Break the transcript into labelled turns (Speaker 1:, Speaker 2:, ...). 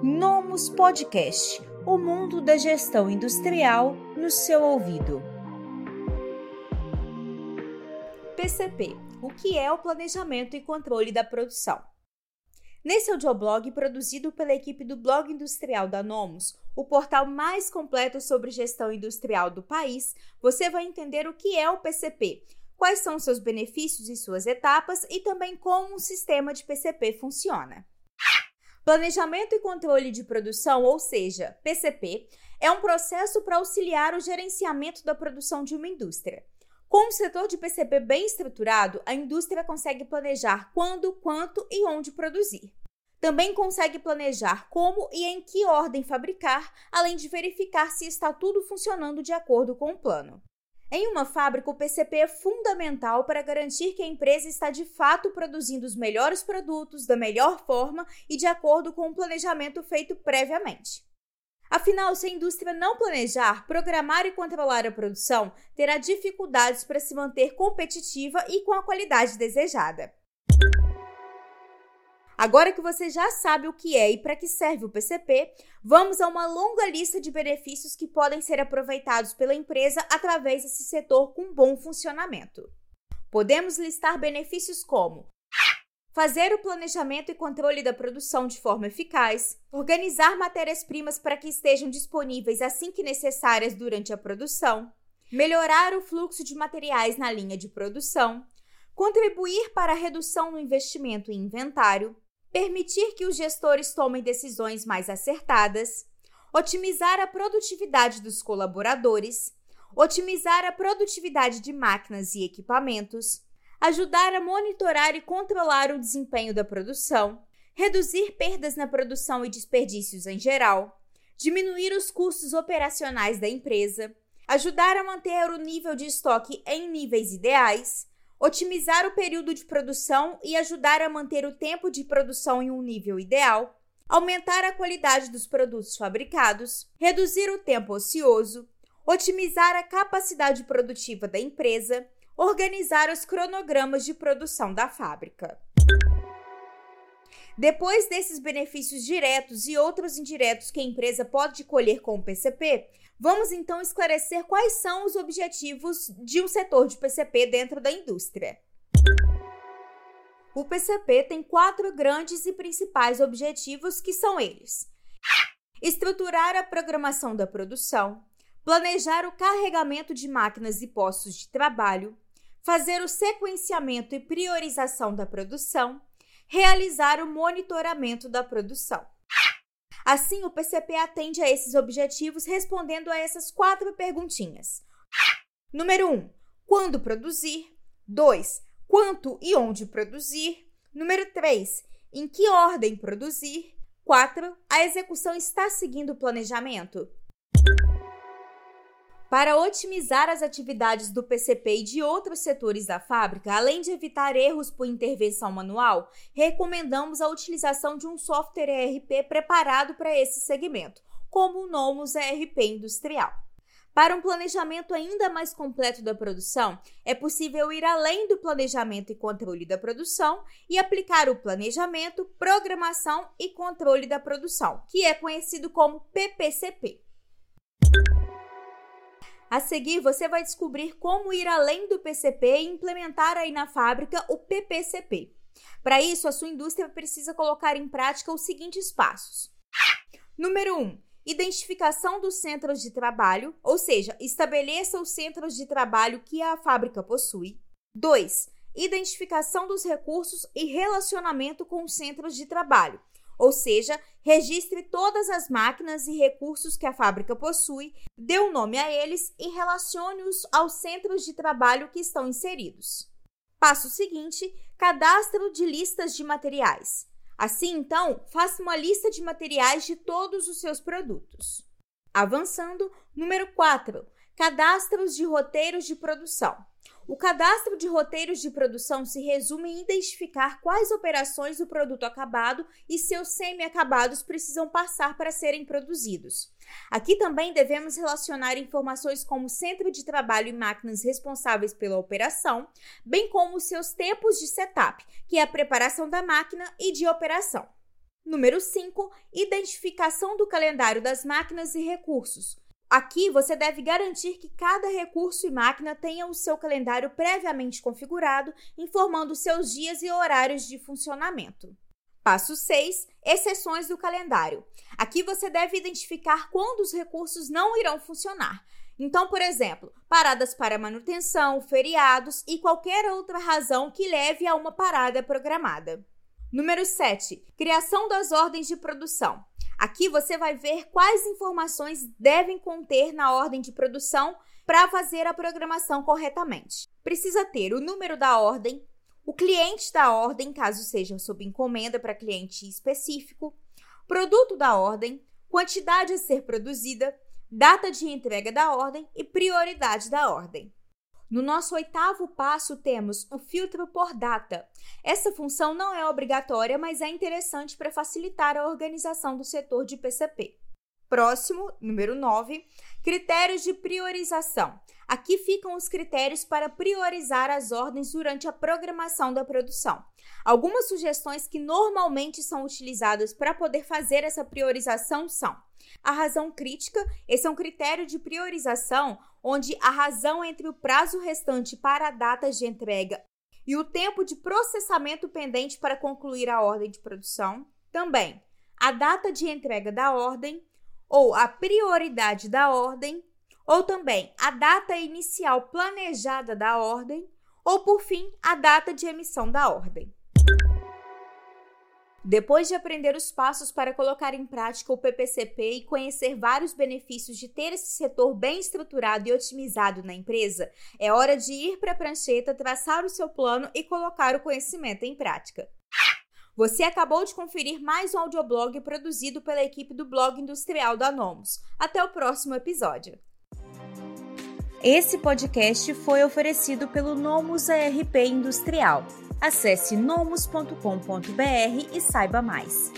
Speaker 1: Nomus Podcast O mundo da gestão industrial no seu ouvido. PCP O que é o planejamento e controle da produção? Nesse audioblog produzido pela equipe do Blog Industrial da Nomus, o portal mais completo sobre gestão industrial do país, você vai entender o que é o PCP, quais são seus benefícios e suas etapas e também como um sistema de PCP funciona. Planejamento e controle de produção, ou seja, PCP, é um processo para auxiliar o gerenciamento da produção de uma indústria. Com um setor de PCP bem estruturado, a indústria consegue planejar quando, quanto e onde produzir. Também consegue planejar como e em que ordem fabricar, além de verificar se está tudo funcionando de acordo com o plano. Em uma fábrica, o PCP é fundamental para garantir que a empresa está de fato produzindo os melhores produtos da melhor forma e de acordo com o planejamento feito previamente. Afinal, se a indústria não planejar, programar e controlar a produção, terá dificuldades para se manter competitiva e com a qualidade desejada. Agora que você já sabe o que é e para que serve o PCP, vamos a uma longa lista de benefícios que podem ser aproveitados pela empresa através desse setor com bom funcionamento. Podemos listar benefícios como fazer o planejamento e controle da produção de forma eficaz, organizar matérias-primas para que estejam disponíveis assim que necessárias durante a produção, melhorar o fluxo de materiais na linha de produção, contribuir para a redução no investimento em inventário, permitir que os gestores tomem decisões mais acertadas, otimizar a produtividade dos colaboradores, otimizar a produtividade de máquinas e equipamentos, ajudar a monitorar e controlar o desempenho da produção, reduzir perdas na produção e desperdícios em geral, diminuir os custos operacionais da empresa, ajudar a manter o nível de estoque em níveis ideais, otimizar o período de produção e ajudar a manter o tempo de produção em um nível ideal, aumentar a qualidade dos produtos fabricados, reduzir o tempo ocioso, otimizar a capacidade produtiva da empresa, organizar os cronogramas de produção da fábrica. Depois desses benefícios diretos e outros indiretos que a empresa pode colher com o PCP, vamos então esclarecer quais são os objetivos de um setor de PCP dentro da indústria. O PCP tem quatro grandes e principais objetivos que são eles: estruturar a programação da produção, planejar o carregamento de máquinas e postos de trabalho, fazer o sequenciamento e priorização da produção, realizar o monitoramento da produção. Assim, o PCP atende a esses objetivos respondendo a essas quatro perguntinhas. Número 1. Um, quando produzir? 2. Quanto e onde produzir? Número 3. Em que ordem produzir? 4. A execução está seguindo o planejamento? Para otimizar as atividades do PCP e de outros setores da fábrica, além de evitar erros por intervenção manual, recomendamos a utilização de um software ERP preparado para esse segmento, como o Nomus ERP Industrial. Para um planejamento ainda mais completo da produção, é possível ir além do planejamento e controle da produção e aplicar o planejamento, programação e controle da produção, que é conhecido como PPCP. A seguir, você vai descobrir como ir além do PCP e implementar aí na fábrica o PPCP. Para isso, a sua indústria precisa colocar em prática os seguintes passos. Número 1. Um, identificação dos centros de trabalho, ou seja, estabeleça os centros de trabalho que a fábrica possui. 2. Identificação dos recursos e relacionamento com os centros de trabalho, ou seja, registre todas as máquinas e recursos que a fábrica possui, dê um nome a eles e relacione-os aos centros de trabalho que estão inseridos. Passo seguinte: cadastro de listas de materiais. Assim, então, faça uma lista de materiais de todos os seus produtos. Avançando, número 4: cadastros de roteiros de produção. O cadastro de roteiros de produção se resume em identificar quais operações do produto acabado e seus semi-acabados precisam passar para serem produzidos. Aqui também devemos relacionar informações como centro de trabalho e máquinas responsáveis pela operação, bem como seus tempos de setup, que é a preparação da máquina e de operação. Número 5, identificação do calendário das máquinas e recursos. Aqui você deve garantir que cada recurso e máquina tenha o seu calendário previamente configurado, informando seus dias e horários de funcionamento. Passo 6. Exceções do calendário. Aqui você deve identificar quando os recursos não irão funcionar. Então, por exemplo, paradas para manutenção, feriados e qualquer outra razão que leve a uma parada programada. Número 7. Criação das ordens de produção. Aqui você vai ver quais informações devem conter na ordem de produção para fazer a programação corretamente. Precisa ter o número da ordem, o cliente da ordem, caso seja sob encomenda para cliente específico, produto da ordem, quantidade a ser produzida, data de entrega da ordem e prioridade da ordem. No nosso oitavo passo, temos o filtro por data. Essa função não é obrigatória, mas é interessante para facilitar a organização do setor de PCP. Próximo, número 9, critérios de priorização. Aqui ficam os critérios para priorizar as ordens durante a programação da produção. Algumas sugestões que normalmente são utilizadas para poder fazer essa priorização são a razão crítica, esse é um critério de priorização onde a razão entre o prazo restante para a data de entrega e o tempo de processamento pendente para concluir a ordem de produção. Também a data de entrega da ordem ou a prioridade da ordem, ou também a data inicial planejada da ordem, ou por fim, a data de emissão da ordem. Depois de aprender os passos para colocar em prática o PPCP e conhecer vários benefícios de ter esse setor bem estruturado e otimizado na empresa, é hora de ir para a prancheta, traçar o seu plano e colocar o conhecimento em prática. Você acabou de conferir mais um audioblog produzido pela equipe do blog industrial da Nomos. Até o próximo episódio. Esse podcast foi oferecido pelo Nomus ARP Industrial. Acesse nomus.com.br e saiba mais.